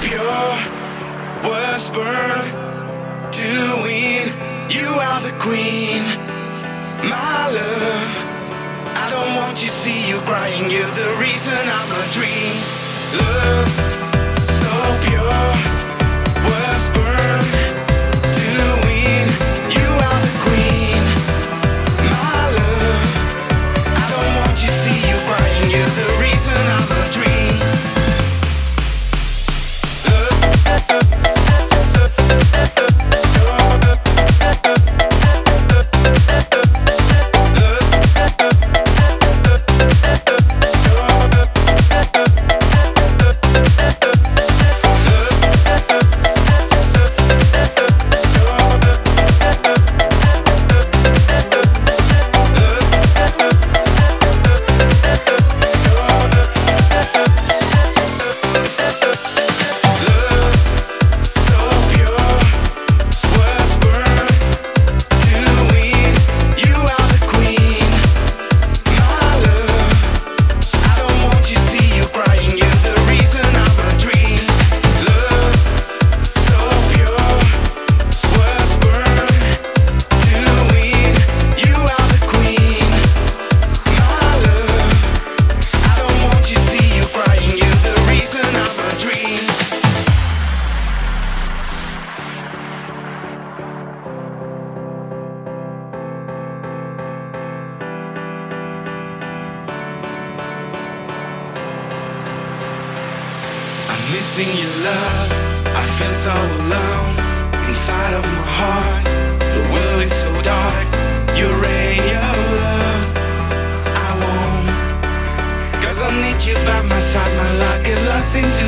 pure, was burned doing. You are the queen, my love. I don't want you see you crying. You're the reason of my dreams. Love, missing your love. I feel so alone inside of my heart. The world is so dark. Your ray of love, I won't. Cause I need you by my side. My life get lost into